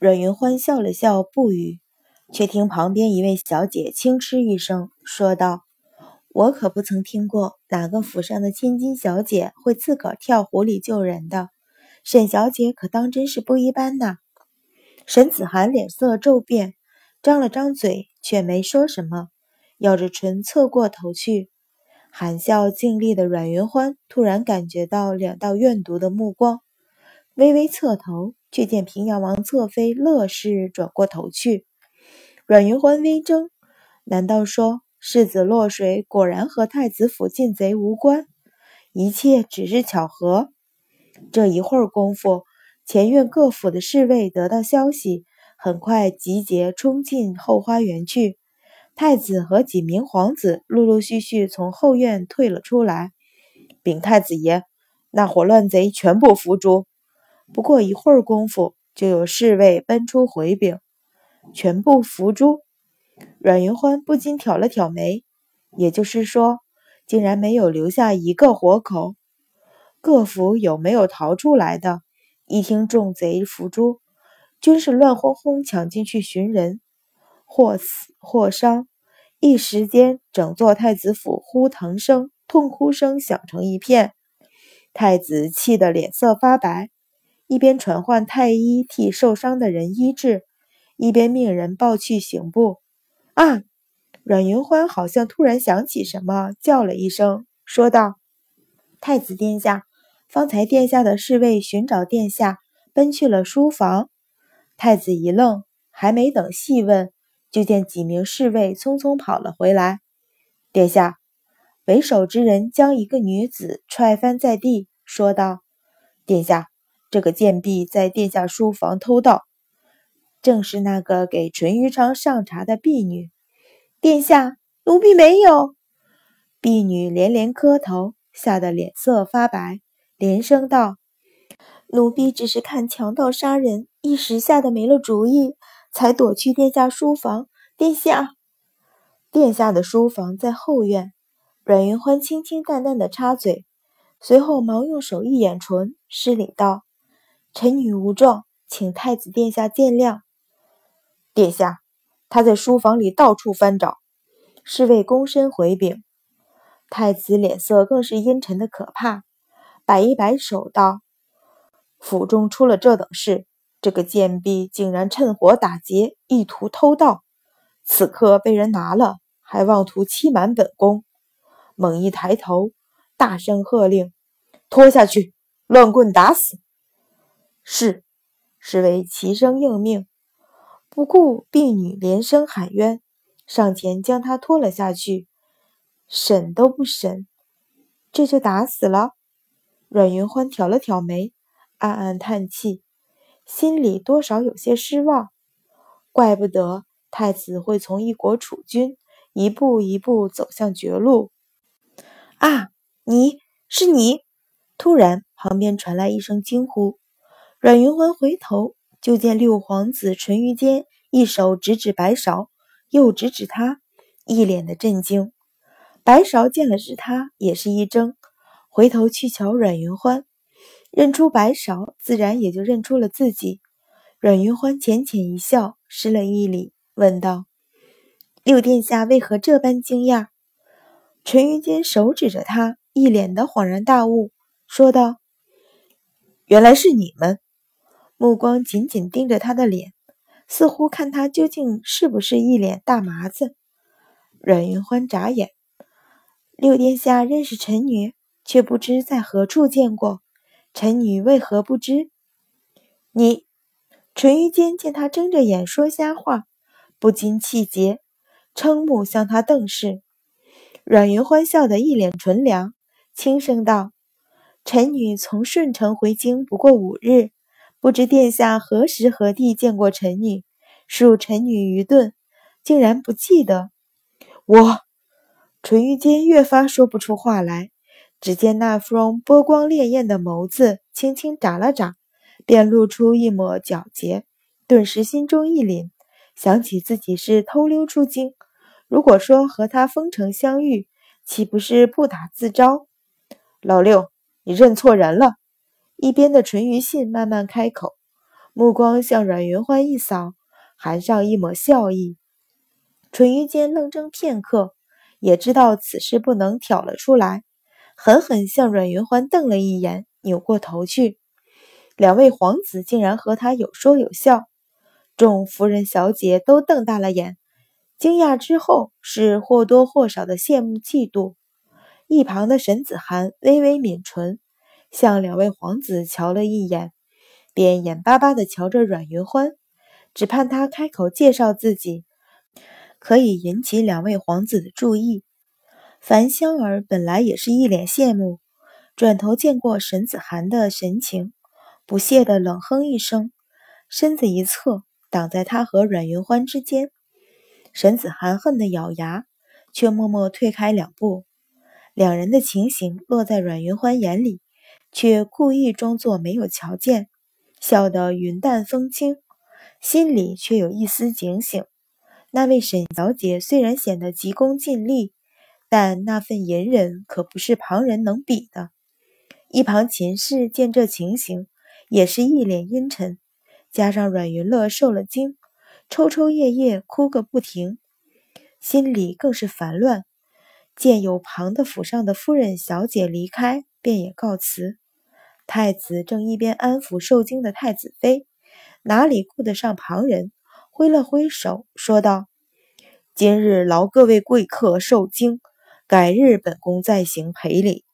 阮云欢笑了笑，不语，却听旁边一位小姐轻嗤一声，说道：“我可不曾听过哪个府上的千金小姐会自个儿跳湖里救人的。沈小姐可当真是不一般呐。”沈子涵脸色骤变，张了张嘴，却没说什么，咬着唇侧过头去。含笑静立的阮云欢突然感觉到两道怨毒的目光，微微侧头。却见平阳王侧妃乐氏转过头去，阮云欢微怔，难道说世子落水果然和太子府进贼无关？一切只是巧合？这一会儿功夫，前院各府的侍卫得到消息，很快集结冲进后花园去。太子和几名皇子陆陆续续从后院退了出来，禀太子爷，那伙乱贼全部伏诛。不过一会儿功夫，就有侍卫奔出回禀，全部伏诛。阮云欢不禁挑了挑眉，也就是说，竟然没有留下一个活口。各府有没有逃出来的？一听众贼伏诛，均是乱哄哄抢进去寻人，或死或伤。一时间，整座太子府呼腾声、痛哭声响成一片。太子气得脸色发白。一边传唤太医替受伤的人医治，一边命人抱去刑部。啊！阮云欢好像突然想起什么，叫了一声，说道：“太子殿下，方才殿下的侍卫寻找殿下，奔去了书房。”太子一愣，还没等细问，就见几名侍卫匆匆跑了回来。殿下，为首之人将一个女子踹翻在地，说道：“殿下。”这个贱婢在殿下书房偷盗，正是那个给淳于昌上茶的婢女。殿下，奴婢没有。婢女连连磕头，吓得脸色发白，连声道：“奴婢只是看强盗杀人，一时吓得没了主意，才躲去殿下书房。殿下，殿下的书房在后院。”阮云欢清清淡淡的插嘴，随后忙用手一掩唇，施礼道。臣女无状，请太子殿下见谅。殿下，他在书房里到处翻找。侍卫躬身回禀。太子脸色更是阴沉的可怕，摆一摆手道：“府中出了这等事，这个贱婢竟然趁火打劫，意图偷盗。此刻被人拿了，还妄图欺瞒本宫。”猛一抬头，大声喝令：“拖下去，乱棍打死！”是，侍卫齐声应命，不顾婢女连声喊冤，上前将他拖了下去。审都不审，这就打死了。阮云欢挑了挑眉，暗暗叹气，心里多少有些失望。怪不得太子会从一国储君，一步一步走向绝路。啊，你是你！突然，旁边传来一声惊呼。阮云欢回头，就见六皇子淳于坚一手指指白芍，又指指他，一脸的震惊。白芍见了是他，也是一怔，回头去瞧阮云欢，认出白芍，自然也就认出了自己。阮云欢浅浅一笑，施了一礼，问道：“六殿下为何这般惊讶？”淳于坚手指着他，一脸的恍然大悟，说道：“原来是你们。”目光紧紧盯着他的脸，似乎看他究竟是不是一脸大麻子。阮云欢眨眼，六殿下认识臣女，却不知在何处见过。臣女为何不知？你，淳于坚见他睁着眼说瞎话，不禁气结，瞠目向他瞪视。阮云欢笑得一脸纯良，轻声道：“臣女从顺城回京不过五日。”不知殿下何时何地见过臣女？恕臣女愚钝，竟然不记得。我淳于坚越发说不出话来。只见那双波光潋滟的眸子轻轻眨了眨，便露出一抹皎洁。顿时心中一凛，想起自己是偷溜出京，如果说和他封城相遇，岂不是不打自招？老六，你认错人了。一边的淳于信慢慢开口，目光向阮云欢一扫，含上一抹笑意。淳于坚愣怔片刻，也知道此事不能挑了出来，狠狠向阮云欢瞪了一眼，扭过头去。两位皇子竟然和他有说有笑，众夫人小姐都瞪大了眼，惊讶之后是或多或少的羡慕嫉妒。一旁的沈子涵微微抿唇，向两位皇子瞧了一眼。便眼巴巴地瞧着阮云欢，只盼他开口介绍自己，可以引起两位皇子的注意。樊香儿本来也是一脸羡慕，转头见过沈子涵的神情，不屑地冷哼一声，身子一侧，挡在他和阮云欢之间。沈子涵恨得咬牙，却默默退开两步。两人的情形落在阮云欢眼里，却故意装作没有瞧见。笑得云淡风轻，心里却有一丝警醒。那位沈小姐虽然显得急功近利，但那份隐忍可不是旁人能比的。一旁秦氏见这情形，也是一脸阴沉。加上阮云乐受了惊，抽抽噎噎哭个不停，心里更是烦乱。见有旁的府上的夫人小姐离开，便也告辞。太子正一边安抚受惊的太子妃，哪里顾得上旁人？挥了挥手，说道：“今日劳各位贵客受惊，改日本宫再行赔礼。”